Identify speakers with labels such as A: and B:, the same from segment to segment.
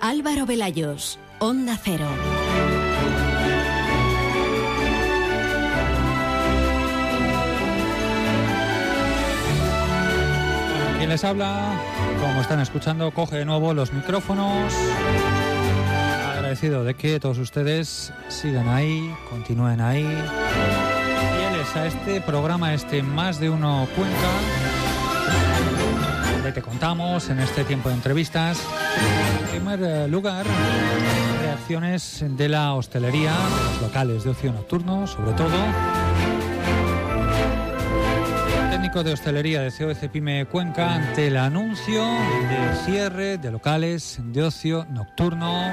A: Álvaro Velayos, Onda Cero.
B: Quien les habla, como están escuchando, coge de nuevo los micrófonos. Agradecido de que todos ustedes sigan ahí, continúen ahí. Fieles a este programa, este Más de Uno Cuenca, donde te contamos en este tiempo de entrevistas. Primer eh, lugar, reacciones de la hostelería, de los locales de ocio nocturno, sobre todo técnico de hostelería de COC Pyme Cuenca ante el anuncio del cierre de locales de ocio nocturno,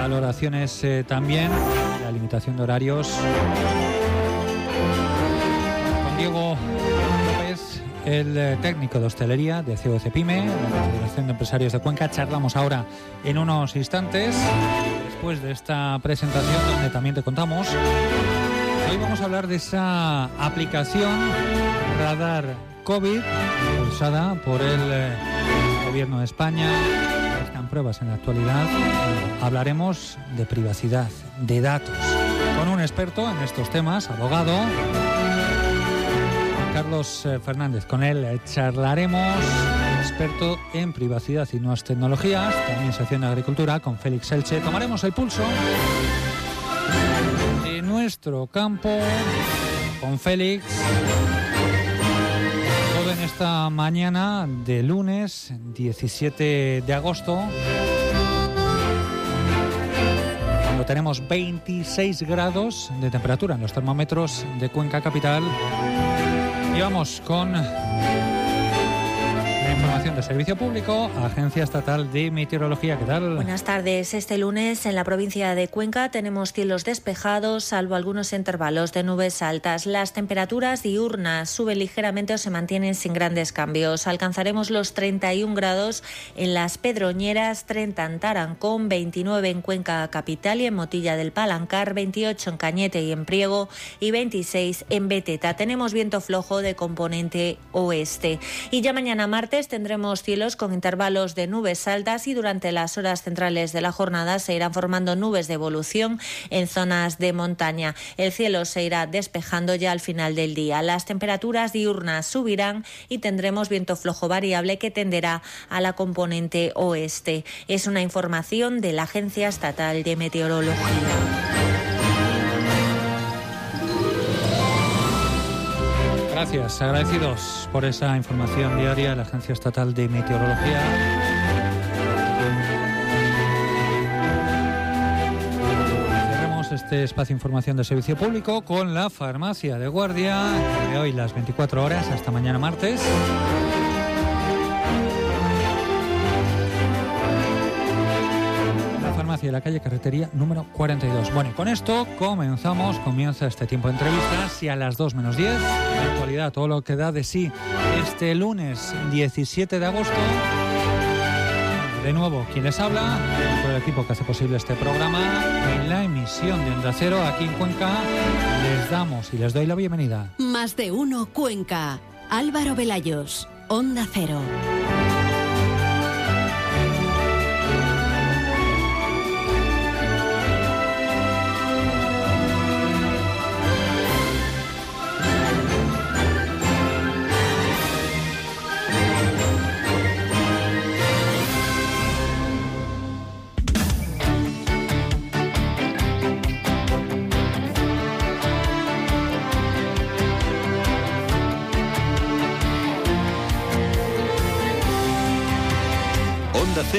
B: valoraciones eh, también, la limitación de horarios. El eh, técnico de hostelería de COC Pyme, la Confederación de Empresarios de Cuenca, charlamos ahora en unos instantes, después de esta presentación donde también te contamos. Hoy vamos a hablar de esa aplicación Radar COVID, impulsada por el eh, Gobierno de España. Están pruebas en la actualidad. Hablaremos de privacidad, de datos, con un experto en estos temas, abogado, Carlos eh, Fernández. Con él eh, charlaremos, experto en privacidad y nuevas tecnologías, también sección de agricultura, con Félix Elche. Tomaremos el pulso de nuestro campo con Félix. Todo en esta mañana de lunes 17 de agosto. Cuando tenemos 26 grados de temperatura en los termómetros de Cuenca Capital. Y vamos con información de servicio público, Agencia Estatal de Meteorología. ¿Qué tal?
C: Buenas tardes. Este lunes en la provincia de Cuenca tenemos cielos despejados, salvo algunos intervalos de nubes altas. Las temperaturas diurnas suben ligeramente o se mantienen sin grandes cambios. Alcanzaremos los 31 grados en las Pedroñeras, 30 en Tarancón, 29 en Cuenca Capital y en Motilla del Palancar, 28 en Cañete y en Priego y 26 en Beteta. Tenemos viento flojo de componente oeste. Y ya mañana martes tendremos cielos con intervalos de nubes altas y durante las horas centrales de la jornada se irán formando nubes de evolución en zonas de montaña. El cielo se irá despejando ya al final del día. Las temperaturas diurnas subirán y tendremos viento flojo variable que tenderá a la componente oeste. Es una información de la Agencia Estatal de Meteorología.
B: Gracias, agradecidos por esa información diaria de la Agencia Estatal de Meteorología. Este espacio de información de servicio público con la farmacia de guardia de hoy las 24 horas hasta mañana martes. De la calle Carretería número 42. Bueno, y con esto comenzamos, comienza este tiempo de entrevistas y a las 2 menos 10, en actualidad, todo lo que da de sí este lunes 17 de agosto. De nuevo, quien les habla, todo el equipo que hace posible este programa, en la emisión de Onda Cero aquí en Cuenca, les damos y les doy la bienvenida.
A: Más de uno Cuenca. Álvaro Velayos, Onda Cero.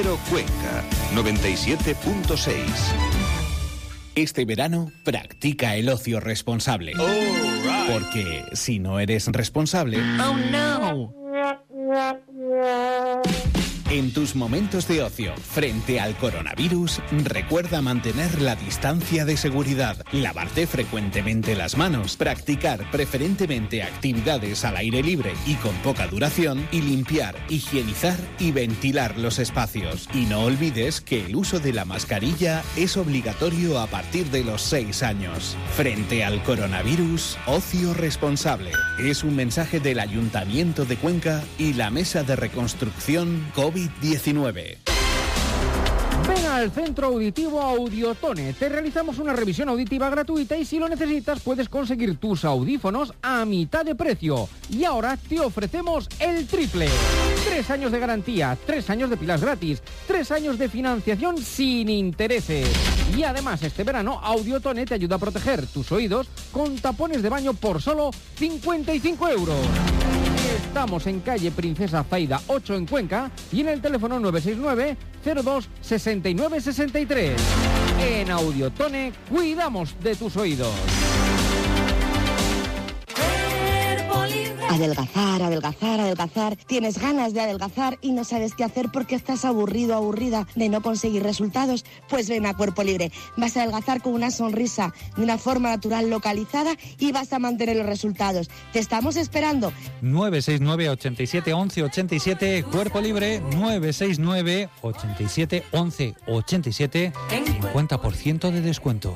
D: Cero Cuenca, 97.6.
E: Este verano, practica el ocio responsable. Porque si no eres responsable... ¡Oh, no! En tus momentos de ocio frente al coronavirus, recuerda mantener la distancia de seguridad, lavarte frecuentemente las manos, practicar preferentemente actividades al aire libre y con poca duración y limpiar, higienizar y ventilar los espacios. Y no olvides que el uso de la mascarilla es obligatorio a partir de los 6 años. Frente al coronavirus, ocio responsable. Es un mensaje del Ayuntamiento de Cuenca y la Mesa de Reconstrucción COVID-19.
F: Ven al Centro Auditivo Audiotone. Te realizamos una revisión auditiva gratuita y si lo necesitas puedes conseguir tus audífonos a mitad de precio. Y ahora te ofrecemos el triple. Tres años de garantía, tres años de pilas gratis, tres años de financiación sin intereses. Y además este verano Audiotone te ayuda a proteger tus oídos con tapones de baño por solo 55 euros. Estamos en calle Princesa Zaida 8 en Cuenca y en el teléfono 969 02 69 63. En Audiotone cuidamos de tus oídos.
G: Adelgazar, adelgazar, adelgazar. Tienes ganas de adelgazar y no sabes qué hacer porque estás aburrido, aburrida de no conseguir resultados. Pues ven a Cuerpo Libre. Vas a adelgazar con una sonrisa, de una forma natural localizada y vas a mantener los resultados. Te estamos esperando.
B: 969 87 11 87 Cuerpo Libre 969 87 11 87 50% de descuento.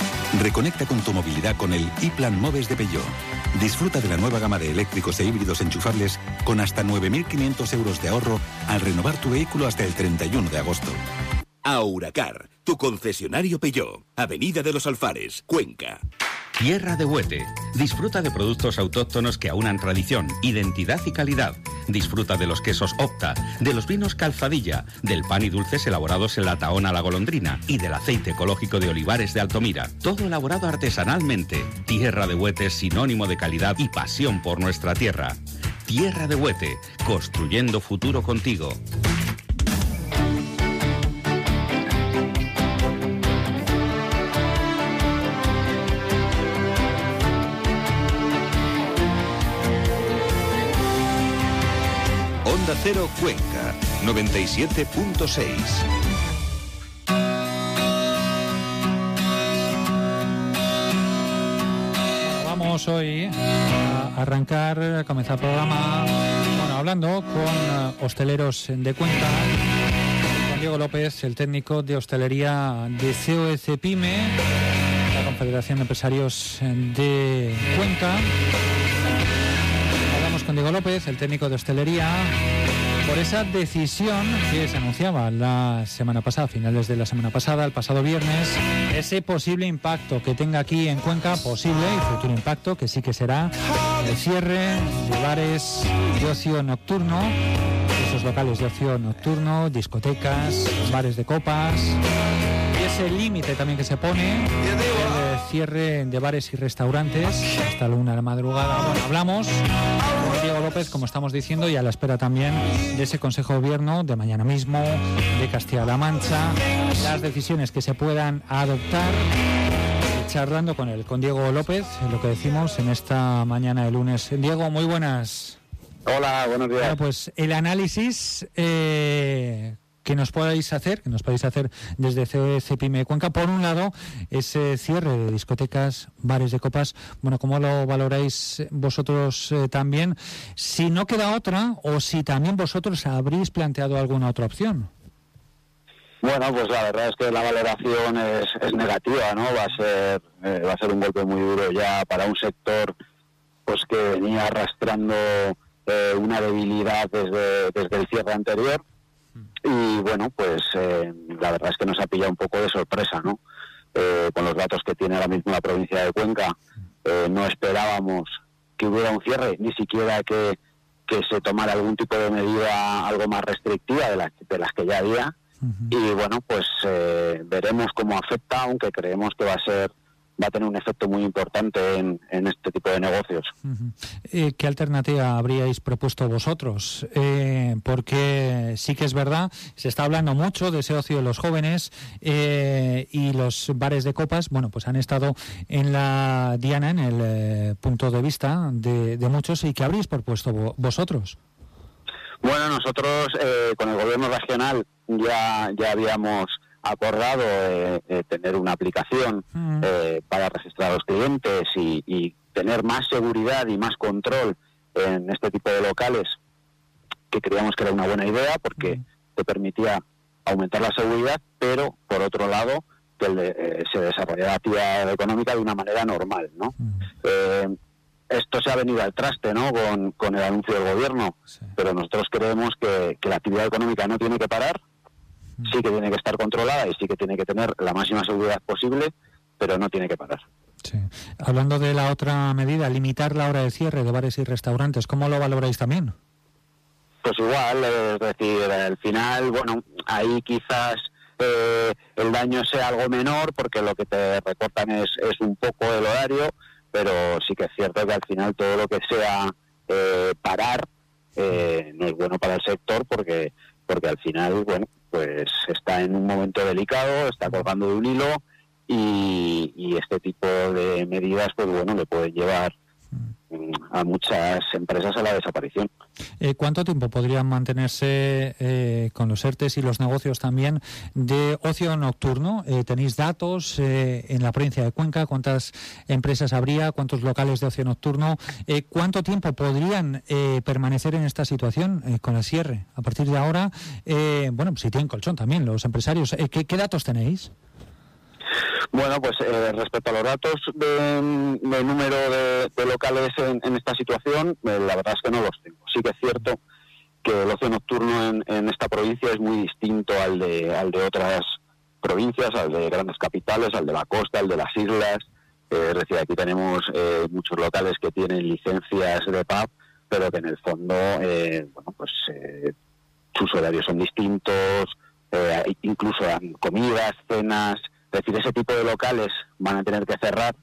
H: Reconecta con tu movilidad con el e-Plan de Peugeot. Disfruta de la nueva gama de eléctricos e híbridos enchufables con hasta 9.500 euros de ahorro al renovar tu vehículo hasta el 31 de agosto.
I: Auracar, tu concesionario Peugeot, Avenida de los Alfares, Cuenca.
J: Tierra de Huete. Disfruta de productos autóctonos que aunan tradición, identidad y calidad. Disfruta de los quesos Opta, de los vinos Calzadilla, del pan y dulces elaborados en la Taona La Golondrina y del aceite ecológico de olivares de Altomira. Todo elaborado artesanalmente. Tierra de Huete es sinónimo de calidad y pasión por nuestra tierra. Tierra de Huete, construyendo futuro contigo.
D: Cero Cuenca, 97.6.
B: Vamos hoy a arrancar, a comenzar el programa, bueno, hablando con eh, hosteleros de Cuenca, con Diego López, el técnico de hostelería de COEC Pyme, la Confederación de Empresarios de Cuenca. Hablamos con Diego López, el técnico de hostelería, por esa decisión que se anunciaba la semana pasada, finales de la semana pasada, el pasado viernes, ese posible impacto que tenga aquí en Cuenca, posible y futuro impacto, que sí que será el cierre de bares de ocio nocturno, esos locales de ocio nocturno, discotecas, bares de copas, y ese límite también que se pone, cierre de bares y restaurantes hasta la una de la madrugada. Bueno, hablamos con Diego López, como estamos diciendo, y a la espera también de ese Consejo de Gobierno de mañana mismo, de Castilla-La Mancha, las decisiones que se puedan adoptar. Charlando con él, con Diego López, lo que decimos en esta mañana de lunes. Diego, muy buenas.
K: Hola, buenos días.
B: Bueno, pues el análisis eh, que nos podéis hacer, que nos podéis hacer desde COE Pyme Cuenca. Por un lado, ese cierre de discotecas, bares de copas. Bueno, ¿cómo lo valoráis vosotros eh, también? Si no queda otra, o si también vosotros habréis planteado alguna otra opción.
K: Bueno, pues la verdad es que la valoración es, es negativa, ¿no? Va a ser eh, va a ser un golpe muy duro ya para un sector pues que venía arrastrando eh, una debilidad desde, desde el cierre anterior y bueno, pues eh, la verdad es que nos ha pillado un poco de sorpresa, ¿no? Eh, con los datos que tiene ahora mismo la provincia de Cuenca, eh, no esperábamos que hubiera un cierre, ni siquiera que, que se tomara algún tipo de medida algo más restrictiva de las, de las que ya había. Y bueno, pues eh, veremos cómo afecta, aunque creemos que va a ser va a tener un efecto muy importante en, en este tipo de negocios.
B: Eh, ¿Qué alternativa habríais propuesto vosotros? Eh, porque sí que es verdad, se está hablando mucho de ese ocio de los jóvenes eh, y los bares de copas, bueno, pues han estado en la diana, en el eh, punto de vista de, de muchos y que habréis propuesto vo- vosotros.
K: Bueno, nosotros eh, con el gobierno regional ya, ya habíamos acordado tener una aplicación
B: Mm.
K: para registrar a los clientes y, y tener más seguridad y más control en este tipo de locales, que creíamos que era una buena idea porque te permitía aumentar la seguridad, pero por otro lado que el de- eh, se desarrollara la actividad económica de una manera normal, ¿no? Eh, esto se ha venido al traste, ¿no? Con, con el anuncio del gobierno, pero nosotros creemos que, que la actividad económica no tiene que parar, sí que tiene que estar controlada y sí que tiene que tener la máxima seguridad posible, pero no tiene que parar.
B: Hablando de la otra medida, limitar la hora de cierre de bares y restaurantes, ¿cómo lo valoráis también?
K: Pues igual, eh, es decir, al final, bueno, ahí quizás eh, el daño sea algo menor porque lo que te recortan es, es un poco el horario, pero sí que es cierto que al final todo lo que sea eh, parar eh, no es bueno para el sector porque porque al final, bueno, pues está en un momento delicado, está colgando de un hilo y, y este tipo de medidas, pues bueno, le pueden llevar a muchas empresas a la desaparición.
B: Eh, ¿Cuánto tiempo podrían mantenerse eh, con los ERTES y los negocios también de ocio nocturno? Eh, ¿Tenéis datos eh, en la provincia de Cuenca? ¿Cuántas empresas habría? ¿Cuántos locales de ocio nocturno? ¿Cuánto tiempo podrían permanecer en esta situación con el cierre? A partir de ahora, bueno, si tienen colchón también los empresarios. Eh, ¿qué, qué datos tenéis?
K: Bueno, pues eh, respecto a los datos de, número de, locales en, en esta situación, eh, la verdad es que no los tengo. Sí que es cierto que el ocio nocturno en, en esta provincia es muy distinto al de, al de otras provincias, al de grandes capitales, al de la costa, al de las islas. Eh, es decir, aquí tenemos eh, muchos locales que tienen licencias de pub, pero que en el fondo, eh, bueno, pues eh, sus horarios son distintos, eh, incluso dan comidas, cenas, es decir, ese tipo de locales van a tener que cerrar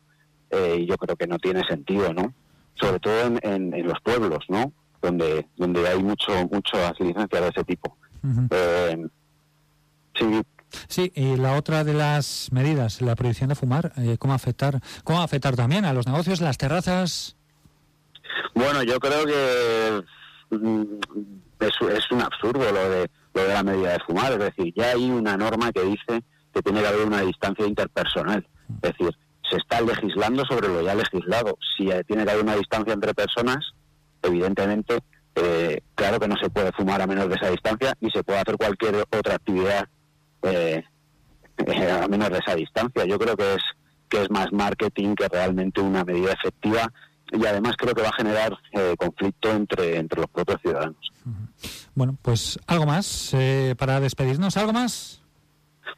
K: eh, y yo creo que no tiene sentido, ¿no? Sobre todo en, en- en los pueblos, ¿no? Donde donde hay mucho muchas licencias de ese tipo. Eh, sí,
B: Sí, y la otra de las medidas, la prohibición de fumar, eh, ¿cómo afectar? ¿Cómo afectar también a los negocios, las terrazas?
K: Bueno, yo creo que mm, es, es un absurdo lo de, lo de la medida de fumar. Es decir, ya hay una norma que dice que tiene que haber una distancia interpersonal. Es decir, se está legislando sobre lo ya legislado. Si tiene que haber una distancia entre personas, evidentemente, eh, claro que no se puede fumar a menos de esa distancia, ni se puede hacer cualquier otra actividad eh, eh, a menos de esa distancia. Yo creo que es que es más marketing que realmente una medida efectiva y además creo que va a generar eh, conflicto entre, entre los propios ciudadanos.
B: Bueno, pues algo más para despedirnos, algo más.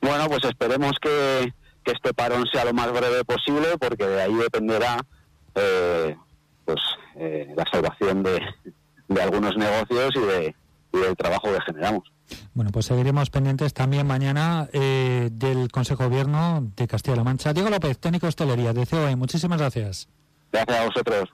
K: Bueno, pues esperemos que, que este parón sea lo más breve posible porque de ahí dependerá eh, pues eh, la salvación de, de algunos negocios y, de, y del trabajo que generamos.
B: Bueno, pues seguiremos pendientes también mañana eh, del Consejo de Gobierno de Castilla-La Mancha. Diego López, técnico de hostelería de COE, muchísimas gracias.
K: Gracias a vosotros.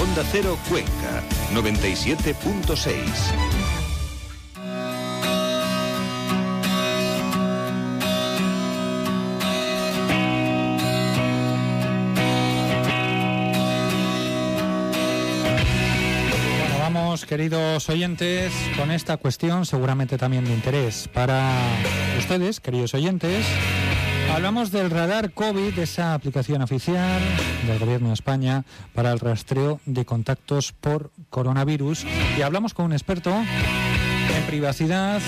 D: Onda Cero Cuenca, 97.6.
B: Bueno, vamos, queridos oyentes, con esta cuestión seguramente también de interés para ustedes, queridos oyentes. Hablamos del radar COVID, esa aplicación oficial del Gobierno de España para el rastreo de contactos por coronavirus. Y hablamos con un experto en privacidad,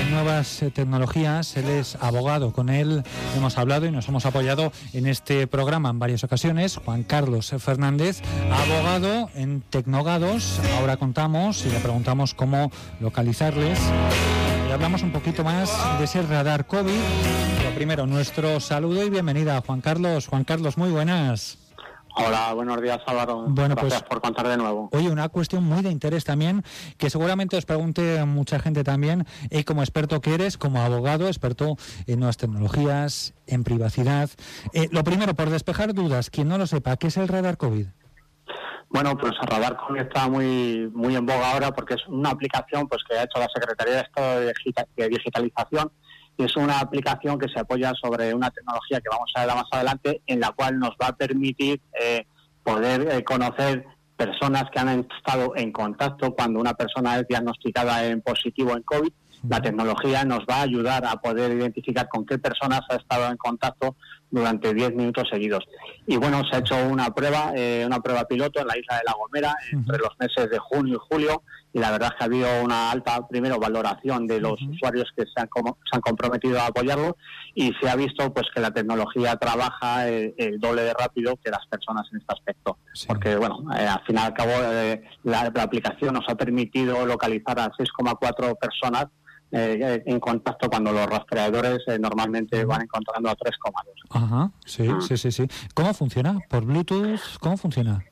B: en nuevas eh, tecnologías. Él es abogado. Con él hemos hablado y nos hemos apoyado en este programa en varias ocasiones. Juan Carlos Fernández, abogado en Tecnogados. Ahora contamos y le preguntamos cómo localizarles. Y hablamos un poquito más de ese radar COVID. Lo primero, nuestro saludo y bienvenida, Juan Carlos. Juan Carlos, muy buenas.
L: Hola, buenos días Álvaro.
B: Bueno,
L: Gracias
B: pues-
L: por contar de nuevo.
B: Oye, una cuestión muy de interés también, que seguramente os pregunte mucha gente también, y como experto que eres, como abogado, experto en nuevas tecnologías, en privacidad. Eh, lo primero, por despejar dudas, quien no lo sepa, ¿qué es el radar COVID?
L: Bueno, pues Radar COVID está muy muy en boga ahora porque es una aplicación pues que ha hecho la Secretaría de Estado de Digitalización y es una aplicación que se apoya sobre una tecnología que vamos a ver más adelante, en la cual nos va a permitir eh, poder eh, conocer personas que han estado en contacto cuando una persona es diagnosticada en positivo en COVID. La tecnología nos va a ayudar a poder identificar con qué personas ha estado en contacto durante 10 minutos seguidos. Y bueno, se ha hecho una prueba, eh, una prueba piloto en la isla de La Gomera entre los meses de junio y julio y la verdad es que ha habido una alta, primero, valoración de los usuarios que se han, se han comprometido a apoyarlo y se ha visto pues que la tecnología trabaja el, doble de rápido que las personas en este aspecto. Porque, bueno, eh, al fin y al cabo, eh, la, aplicación nos ha permitido localizar a 6,4 personas eh, en contacto cuando los rastreadores normalmente van encontrando a 3,2.
B: Ajá, sí, ah. sí, sí, sí. ¿Cómo funciona? ¿Por Bluetooth? ¿Cómo funciona?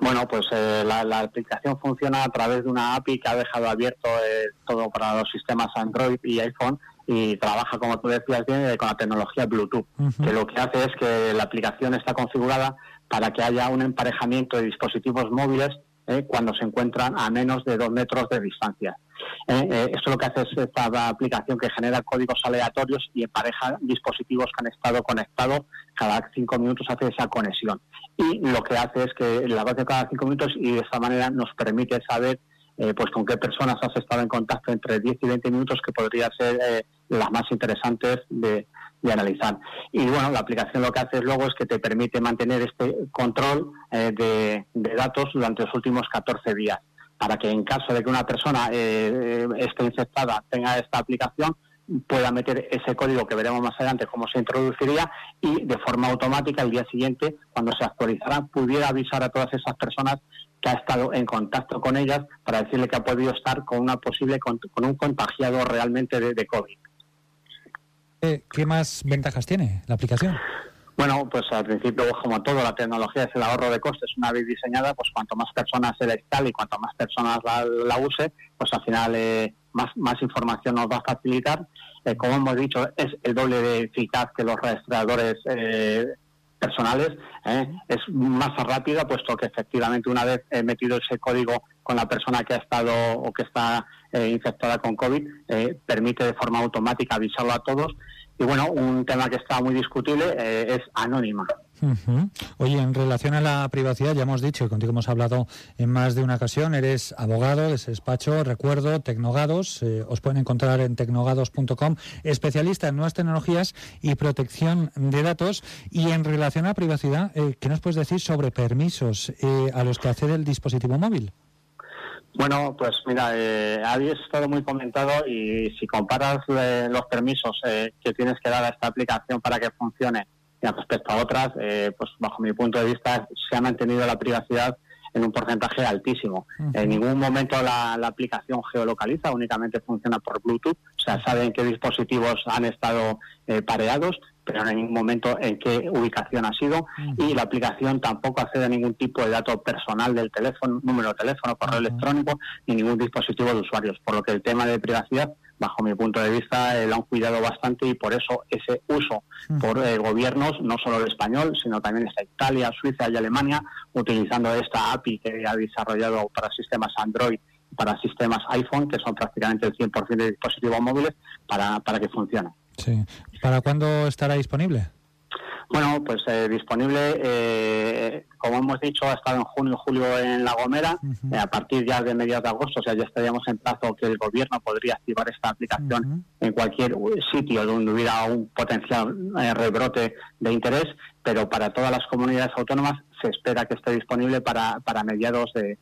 L: Bueno, pues eh, la, aplicación funciona a través de una API que ha dejado abierto eh, todo para los sistemas Android y iPhone y trabaja, como tú decías bien, eh, con la tecnología Bluetooth, que lo que hace es que la aplicación está configurada para que haya un emparejamiento de dispositivos móviles cuando se encuentran a menos de dos metros de distancia. Esto lo que hace es esta aplicación que genera códigos aleatorios y empareja dispositivos que han estado conectados. Cada cinco minutos hace esa conexión y lo que hace es que la base cada cinco minutos y de esa manera nos permite saber eh, pues con qué personas has estado en contacto entre 10 y 20 minutos que podría ser eh, las más interesantes de, analizar. Y bueno, la aplicación lo que hace luego es que te permite mantener este control eh, de, de, datos durante los últimos 14 días, para que en caso de que una persona esté infectada tenga esta aplicación, pueda meter ese código que veremos más adelante cómo se introduciría y de forma automática el día siguiente, cuando se actualizará, pudiera avisar a todas esas personas que ha estado en contacto con ellas para decirle que ha podido estar con una posible con, un contagiado realmente de, COVID.
B: Eh, ¿Qué más ventajas tiene la aplicación?
L: Bueno, pues al principio, como todo, la tecnología es el ahorro de costes. Una vez diseñada, pues cuanto más personas se le instale y cuanto más personas la, use, pues al final eh, más, más información nos va a facilitar. Eh, como hemos dicho, es el doble de eficaz que los rastreadores eh, personales. Es más rápida, puesto que efectivamente una vez he metido ese código con la persona que ha estado o que está infectada con COVID, permite de forma automática avisarlo a todos y bueno, un tema que está muy discutible eh, es anónima.
B: Oye, en relación a la privacidad, ya hemos dicho, y contigo hemos hablado en más de una ocasión, eres abogado de despacho, recuerdo, Tecnogados, eh, os pueden encontrar en tecnogados.com, especialista en nuevas tecnologías y protección de datos. Y en relación a privacidad, eh, ¿qué nos puedes decir sobre permisos a los que accede el dispositivo móvil?
L: Bueno, pues mira, eh, había estado muy comentado y si comparas eh, los permisos eh, que tienes que dar a esta aplicación para que funcione respecto a otras, eh, pues bajo mi punto de vista se ha mantenido la privacidad en un porcentaje altísimo. En ningún momento la, la, aplicación geolocaliza, únicamente funciona por Bluetooth, o sea, saben qué dispositivos han estado pareados pero hay ningún momento en qué ubicación ha sido. Y la aplicación tampoco accede a ningún tipo de dato personal del teléfono, número de teléfono, correo electrónico ni ningún dispositivo de usuarios, por lo que el tema de privacidad bajo mi punto de vista, eh, lo han cuidado bastante y por eso ese uso por eh, gobiernos, no solo el español, sino también está Italia, Suiza y Alemania, utilizando esta API que ha desarrollado para sistemas Android para sistemas iPhone, que son prácticamente el 100% de dispositivos móviles, para, para que funcione.
B: Sí. ¿Para cuándo estará disponible?
L: Bueno, pues eh, disponible, eh, como hemos dicho, ha estado en junio y julio en La Gomera. Eh, a partir ya de mediados de agosto, o sea, ya estaríamos en plazo que el gobierno podría activar esta aplicación en cualquier sitio donde hubiera un potencial rebrote de interés, pero para todas las comunidades autónomas se espera que esté disponible para, para mediados de,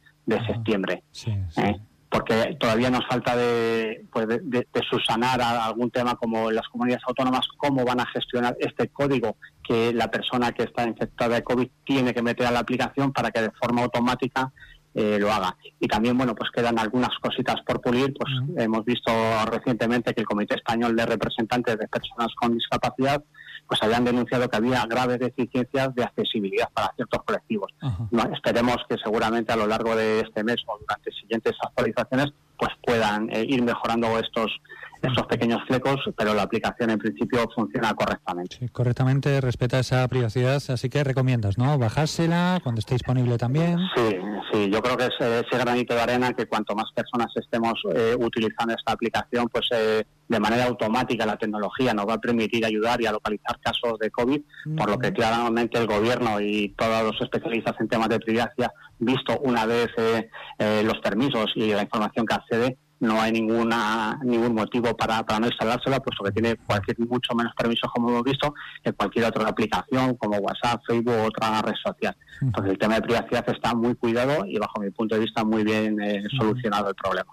L: septiembre. Sí, sí porque todavía nos falta de, pues de, subsanar algún tema como las comunidades autónomas, cómo van a gestionar este código que la persona que está infectada de COVID tiene que meter a la aplicación para que de forma automática eh, lo haga. Y también, bueno, pues quedan algunas cositas por pulir. Pues hemos visto recientemente que el Comité Español de Representantes de Personas con Discapacidad pues habían denunciado que había graves deficiencias de accesibilidad para ciertos colectivos. esperemos que seguramente a lo largo de este mes o durante siguientes actualizaciones pues puedan eh, ir mejorando estos esos pequeños flecos, pero la aplicación en principio funciona correctamente.
M: Sí, correctamente, respeta esa privacidad, así que recomiendas, ¿no? Bajársela cuando esté disponible también.
L: Sí, sí, yo creo que es ese granito de arena que cuanto más personas estemos eh, utilizando esta aplicación, pues eh, de manera automática la tecnología nos va a permitir ayudar y a localizar casos de COVID, por lo que claramente el gobierno y todos los especialistas en temas de privacidad, visto una vez eh, los permisos y la información que accede, no hay ninguna ningún motivo para, para no instalársela, puesto que tiene cualquier mucho menos permisos, como hemos visto, que cualquier otra aplicación como WhatsApp, Facebook u otra red social. Entonces, el tema de privacidad está muy cuidado y, bajo mi punto de vista, muy bien eh, solucionado el problema.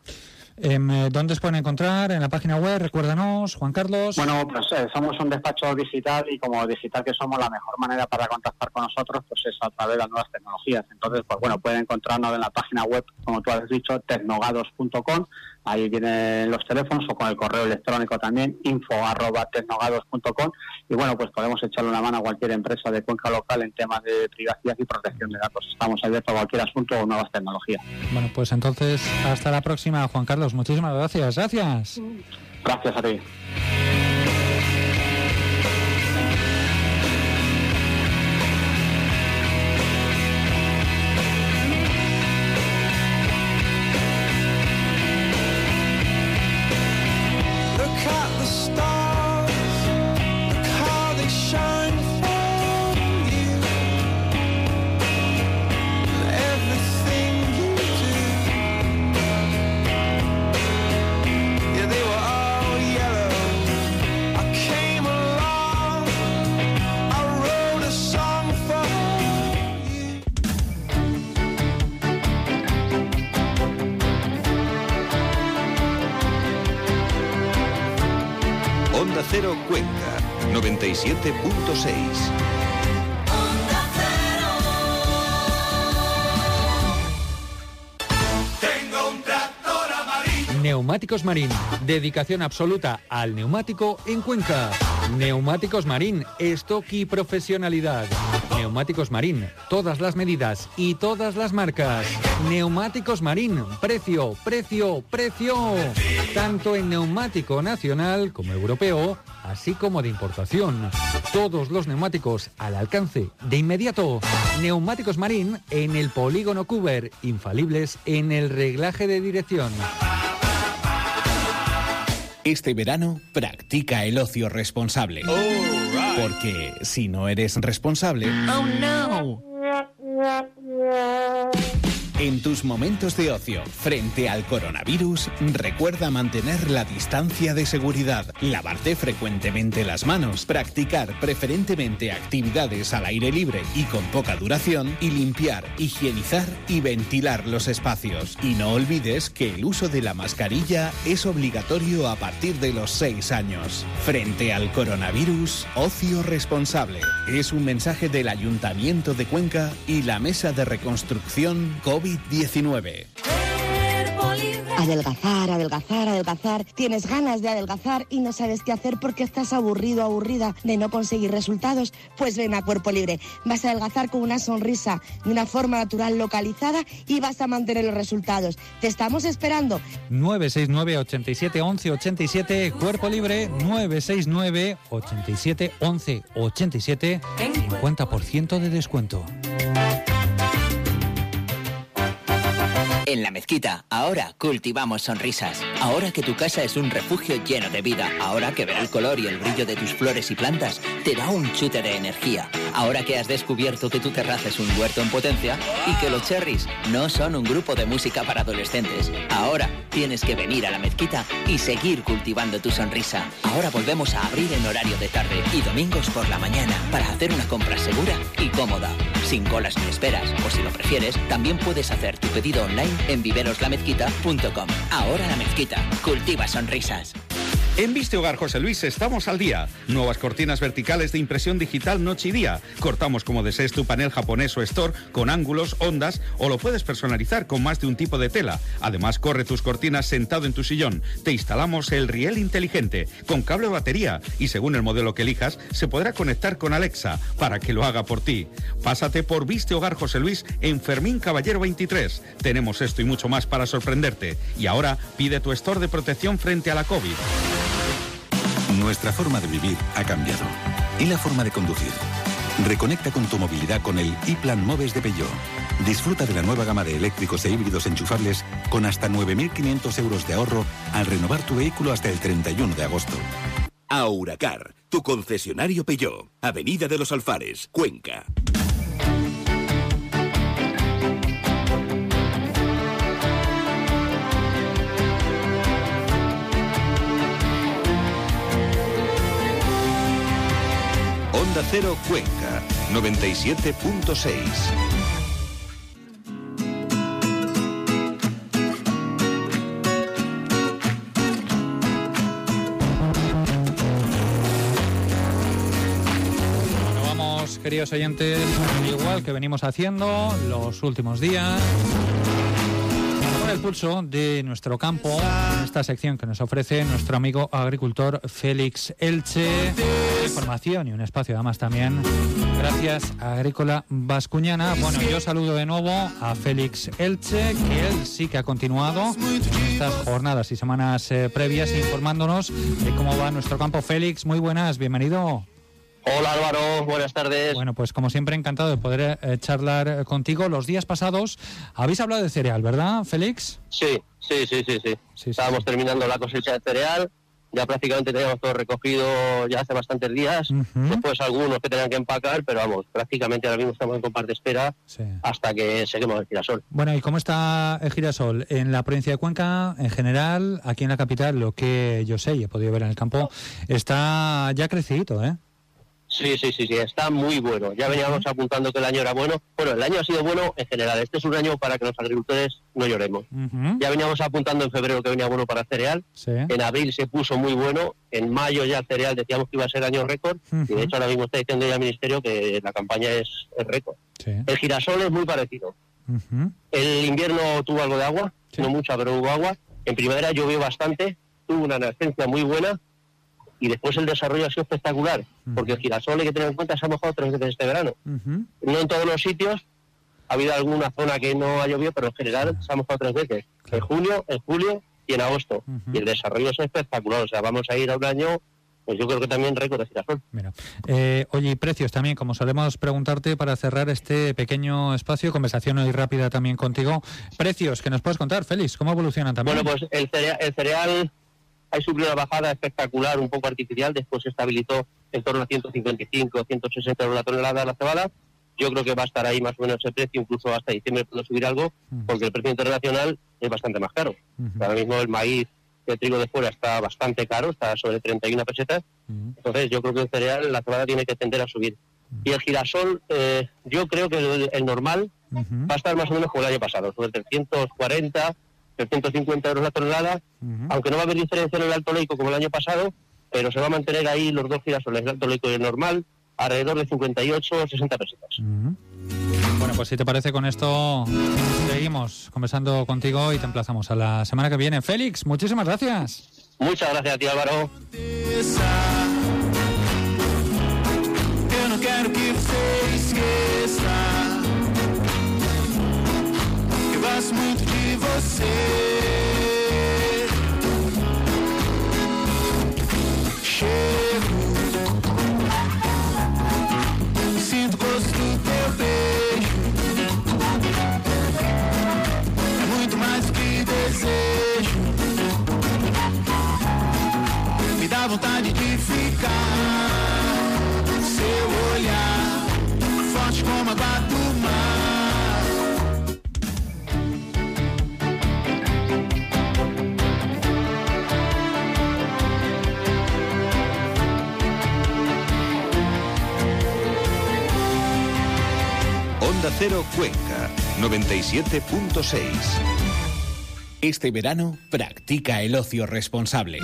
M: Eh, ¿Dónde se pueden encontrar? ¿En la página web? Recuérdanos, Juan Carlos.
L: Bueno, pues eh, somos un despacho digital y como digital que somos, la mejor manera para contactar con nosotros pues es a través de las nuevas tecnologías. Entonces, pues bueno, pueden encontrarnos en la página web, como tú has dicho, tecnogados.com Ahí vienen los teléfonos o con el correo electrónico también, info arroba Y bueno, pues podemos echarle una mano a cualquier empresa de cuenca local en temas de privacidad y protección de datos. Estamos abiertos a cualquier asunto o nuevas tecnologías.
M: Bueno, pues entonces hasta la próxima, Juan Carlos. Muchísimas gracias. Gracias.
L: Gracias a ti.
B: Neumáticos Marín, dedicación absoluta al neumático en Cuenca. Neumáticos Marín, stock y profesionalidad. Neumáticos Marín, todas las medidas y todas las marcas. Neumáticos Marín, precio, precio, precio. Tanto en neumático nacional como europeo, así como de importación. Todos los neumáticos al alcance de inmediato. Neumáticos Marín en el polígono Cuber, infalibles en el reglaje de dirección.
E: Este verano, practica el ocio responsable. Porque si no eres responsable...
N: ¡Oh, no!
E: En tus momentos de ocio frente al coronavirus, recuerda mantener la distancia de seguridad, lavarte frecuentemente las manos, practicar preferentemente actividades al aire libre y con poca duración y limpiar, higienizar y ventilar los espacios. Y no olvides que el uso de la mascarilla es obligatorio a partir de los 6 años. Frente al coronavirus, ocio responsable. Es un mensaje del Ayuntamiento de Cuenca y la Mesa de Reconstrucción COVID 19
G: Adelgazar, adelgazar, adelgazar. Tienes ganas de adelgazar y no sabes qué hacer porque estás aburrido, aburrida de no conseguir resultados. Pues ven a Cuerpo Libre. Vas a adelgazar con una sonrisa, de una forma natural localizada y vas a mantener los resultados. Te estamos esperando.
M: 969 87 11 87 Cuerpo Libre 969 87 11 87 50% de descuento.
A: En la mezquita, ahora cultivamos sonrisas. Ahora que tu casa es un refugio lleno de vida. Ahora que ver el color y el brillo de tus flores y plantas te da un chute de energía. Ahora que has descubierto que tu terraza es un huerto en potencia y que los cherries no son un grupo de música para adolescentes. Ahora tienes que venir a la mezquita y seguir cultivando tu sonrisa. Ahora volvemos a abrir en horario de tarde y domingos por la mañana para hacer una compra segura y cómoda. Sin colas ni esperas. O si lo prefieres, también puedes hacer tu pedido online en viveroslamezquita.com. Ahora la mezquita. Cultiva sonrisas.
J: En Viste Hogar José Luis estamos al día. Nuevas cortinas verticales de impresión digital noche y día. Cortamos como desees tu panel japonés o store con ángulos, ondas o lo puedes personalizar con más de un tipo de tela. Además, corre tus cortinas sentado en tu sillón. Te instalamos el riel inteligente con cable o batería y según el modelo que elijas se podrá conectar con Alexa para que lo haga por ti. Pásate por Viste Hogar José Luis en Fermín Caballero 23. Tenemos esto y mucho más para sorprenderte. Y ahora pide tu store de protección frente a la COVID.
H: Nuestra forma de vivir ha cambiado. Y la forma de conducir. Reconecta con tu movilidad con el e-Plan Moves de Peugeot. Disfruta de la nueva gama de eléctricos e híbridos enchufables con hasta 9.500 euros de ahorro al renovar tu vehículo hasta el 31 de agosto.
I: Auracar, tu concesionario Peugeot. Avenida de los Alfares, Cuenca. Onda Cero Cuenca, 97.6.
B: Bueno, vamos, queridos oyentes, igual que venimos haciendo los últimos días. Con el pulso de nuestro campo, en esta sección que nos ofrece nuestro amigo agricultor Félix Elche. Información y un espacio además también gracias a Agrícola Vascuñana. Bueno, yo saludo de nuevo a Félix Elche, que él sí que ha continuado estas jornadas y semanas eh, previas informándonos de cómo va nuestro campo. Félix, muy buenas, bienvenido.
O: Hola Álvaro, buenas tardes.
B: Bueno, pues como siempre encantado de poder eh, charlar eh, contigo. Los días pasados habéis hablado de cereal, ¿verdad, Félix?
O: Sí, sí, sí, sí, sí. Estábamos terminando la cosecha de cereal, ya prácticamente teníamos todo recogido ya hace bastantes días. Después algunos que tenían que empacar, pero vamos, prácticamente ahora mismo estamos en compás de espera hasta que seguimos el girasol.
B: Bueno, ¿y cómo está el girasol? En la provincia de Cuenca, en general, aquí en la capital, lo que yo sé y he podido ver en el campo, está ya crecidito, ¿eh?
O: Sí, sí, sí, sí, está muy bueno. Ya veníamos apuntando que el año era bueno. Bueno, el año ha sido bueno en general. Este es un año para que los agricultores no lloremos. Ya veníamos apuntando en febrero que venía bueno para cereal. En abril se puso muy bueno. En mayo ya el cereal decíamos que iba a ser año récord. Y de hecho ahora mismo está diciendo ya el Ministerio que la campaña es, es récord. El girasol es muy parecido. El invierno tuvo algo de agua, no mucha, pero hubo agua. En primavera llovió bastante, tuvo una nascencia muy buena y después el desarrollo ha sido espectacular, porque el girasol hay que tener en cuenta se ha mojado tres veces este verano. No en todos los sitios, ha habido alguna zona que no ha llovido, pero en general se ha mojado tres veces, en junio, en julio y en agosto. Y el desarrollo es espectacular, o sea, vamos a ir a un año, pues yo creo que también récord de girasol.
B: Eh, oye, y precios también, como solemos preguntarte para cerrar este pequeño espacio, conversación hoy rápida también contigo. Precios, que nos puedes contar, Félix, ¿cómo evolucionan también?
O: Bueno, pues el cereal, el cereal hay subido una bajada espectacular, un poco artificial, después se estabilizó en torno a 155, 160 euros la tonelada la cebada. Yo creo que va a estar ahí más o menos ese precio, incluso hasta diciembre puede subir algo, porque el precio internacional es bastante más caro. Ahora mismo el maíz, el trigo de fuera está bastante caro, está sobre 31 pesetas. Entonces yo creo que el cereal, la cebada tiene que tender a subir. Y el girasol, eh, yo creo que el, el normal va a estar más o menos como el año pasado, sobre 340, 350 euros la tonelada, aunque no va a haber diferencia en el alto leico como el año pasado, pero se va a mantener ahí los dos girasoles, el alto leico y el normal, alrededor de 58 o 60 pesetas.
B: Bueno, pues si te parece con esto seguimos conversando contigo y te emplazamos a la semana que viene. Félix, muchísimas gracias.
O: Muchas gracias a ti Álvaro.
P: Você. Chego, sinto gosto do teu beijo. É muito mais que desejo. Me dá vontade de ficar.
I: Cero Cuenca, 97.6.
E: Este verano, practica el ocio responsable.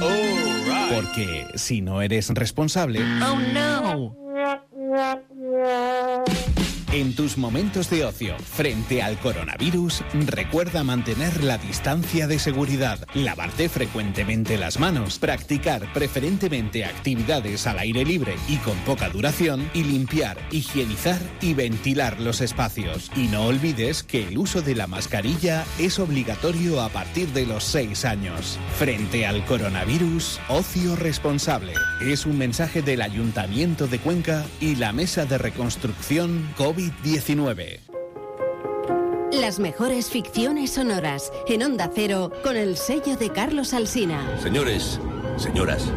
E: Porque si no eres responsable...
P: Oh no.
E: En tus momentos de ocio frente al coronavirus, recuerda mantener la distancia de seguridad, lavarte frecuentemente las manos, practicar preferentemente actividades al aire libre y con poca duración y limpiar, higienizar y ventilar los espacios. Y no olvides que el uso de la mascarilla es obligatorio a partir de los 6 años. Frente al coronavirus, ocio responsable. Es un mensaje del Ayuntamiento de Cuenca y la Mesa de Reconstrucción COVID-19.
A: Las mejores ficciones sonoras en Onda Cero con el sello de Carlos Alsina.
I: Señores, señoras,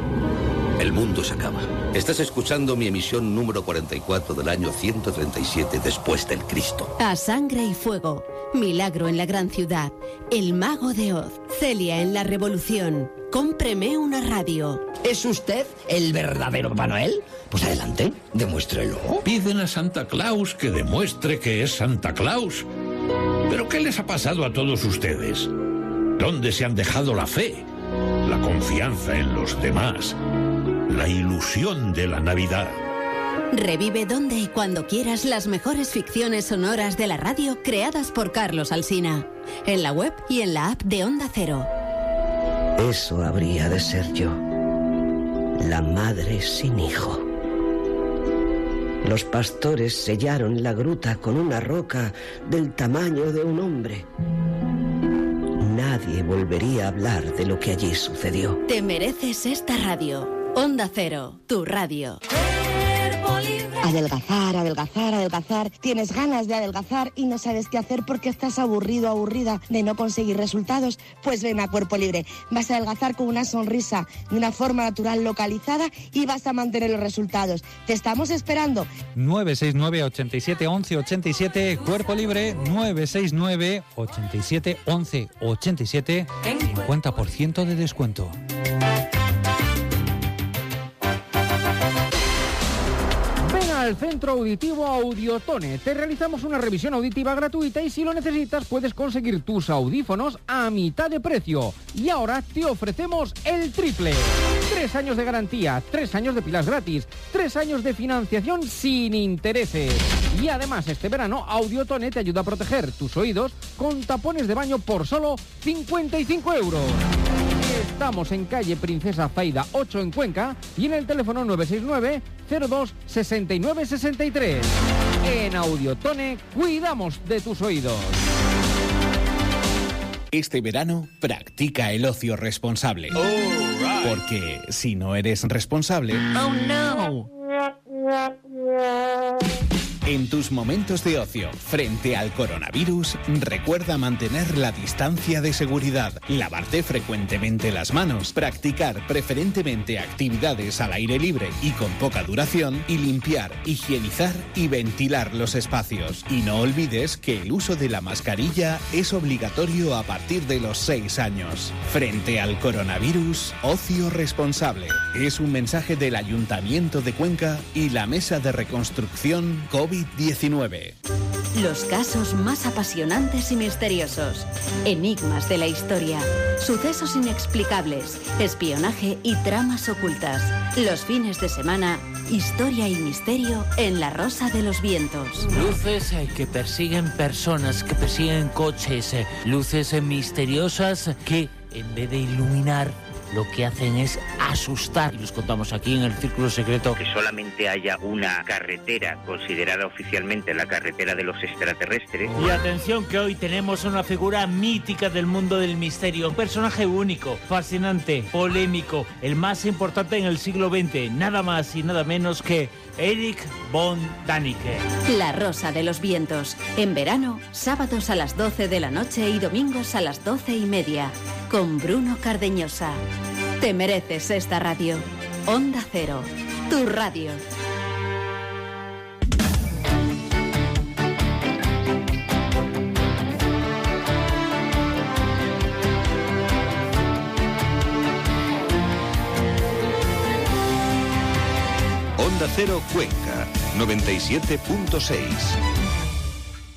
I: el mundo se acaba. Estás escuchando mi emisión número 44 del año 137 después del Cristo.
A: A sangre y fuego. Milagro en la gran ciudad. El mago de Oz. Celia en la revolución. Cómpreme una radio.
Q: ¿Es usted el verdadero Papá Noel? Pues adelante, demuéstrelo.
R: Piden a Santa Claus que demuestre que es Santa Claus. ¿Pero qué les ha pasado a todos ustedes? ¿Dónde se han dejado la fe? La confianza en los demás. La ilusión de la Navidad.
A: Revive donde y cuando quieras las mejores ficciones sonoras de la radio creadas por Carlos Alsina. En la web y en la app de Onda Cero.
Q: Eso habría de ser yo. La madre sin hijo. Los pastores sellaron la gruta con una roca del tamaño de un hombre. Nadie volvería a hablar de lo que allí sucedió.
A: Te mereces esta radio. Onda Cero, tu radio.
G: Adelgazar, adelgazar, adelgazar. Tienes ganas de adelgazar y no sabes qué hacer porque estás aburrido, aburrida de no conseguir resultados. Pues ven a Cuerpo Libre. Vas a adelgazar con una sonrisa, de una forma natural localizada y vas a mantener los resultados. Te estamos esperando.
B: 969 87 11 87 Cuerpo Libre 969 87 11 87 50% de descuento.
F: Al Centro Auditivo Audiotone. Te realizamos una revisión auditiva gratuita y si lo necesitas puedes conseguir tus audífonos a mitad de precio. Y ahora te ofrecemos el triple. Tres años de garantía, tres años de pilas gratis, tres años de financiación sin intereses. Y además este verano Audiotone te ayuda a proteger tus oídos con tapones de baño por solo 55 euros. Estamos en calle Princesa Zaida 8 en Cuenca y en el teléfono 969 02 69 63. En Audiotone cuidamos de tus oídos.
E: Este verano, practica el ocio responsable. Porque si no eres responsable...
P: Oh no.
E: En tus momentos de ocio frente al coronavirus, recuerda mantener la distancia de seguridad, lavarte frecuentemente las manos, practicar preferentemente actividades al aire libre y con poca duración y limpiar, higienizar y ventilar los espacios. Y no olvides que el uso de la mascarilla es obligatorio a partir de los 6 años. Frente al coronavirus, ocio responsable. Es un mensaje del Ayuntamiento de Cuenca y la Mesa de Reconstrucción COVID-19.
A: Los casos más apasionantes y misteriosos. Enigmas de la historia. Sucesos inexplicables. Espionaje y tramas ocultas. Los fines de semana. Historia y misterio en La Rosa de los Vientos.
S: Luces eh, que persiguen personas, que persiguen coches. eh, Luces eh, misteriosas que, en vez de iluminar, lo que hacen es asustar. Y los contamos aquí en el Círculo Secreto.
T: que solamente haya una carretera considerada oficialmente la carretera de los extraterrestres.
S: Y atención que hoy tenemos una figura mítica del mundo del misterio, un personaje único, fascinante, polémico, el más importante en el siglo XX, nada más y nada menos que Eric von Däniken.
A: La Rosa de los Vientos. En verano, sábados a las 12 de la noche y domingos a las 12 y media. Con Bruno Cardeñosa. Te mereces esta radio. Onda Cero. Tu radio.
I: Onda Cero Cuenca, 97.6.